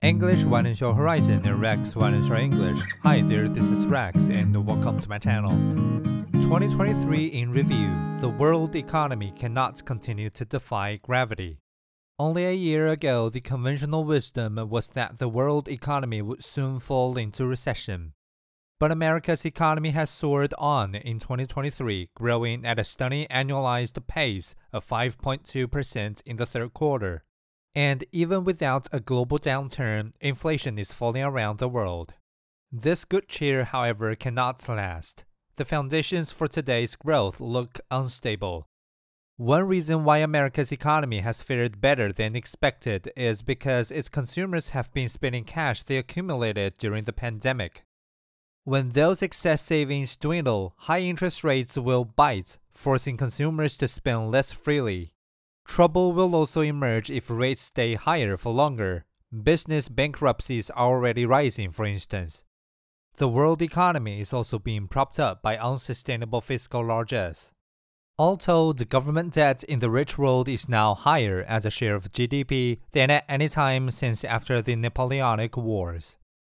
English widens your horizon and Rex widens your English. Hi there, this is Rex and welcome to my channel. 2023 in review. The world economy cannot continue to defy gravity. Only a year ago, the conventional wisdom was that the world economy would soon fall into recession. But America's economy has soared on in 2023, growing at a stunning annualized pace of 5.2% in the third quarter. And even without a global downturn, inflation is falling around the world. This good cheer, however, cannot last. The foundations for today's growth look unstable. One reason why America's economy has fared better than expected is because its consumers have been spending cash they accumulated during the pandemic. When those excess savings dwindle, high interest rates will bite, forcing consumers to spend less freely. Trouble will also emerge if rates stay higher for longer. Business bankruptcies are already rising, for instance. The world economy is also being propped up by unsustainable fiscal largesse. All told, government debt in the rich world is now higher as a share of GDP than at any time since after the Napoleonic Wars.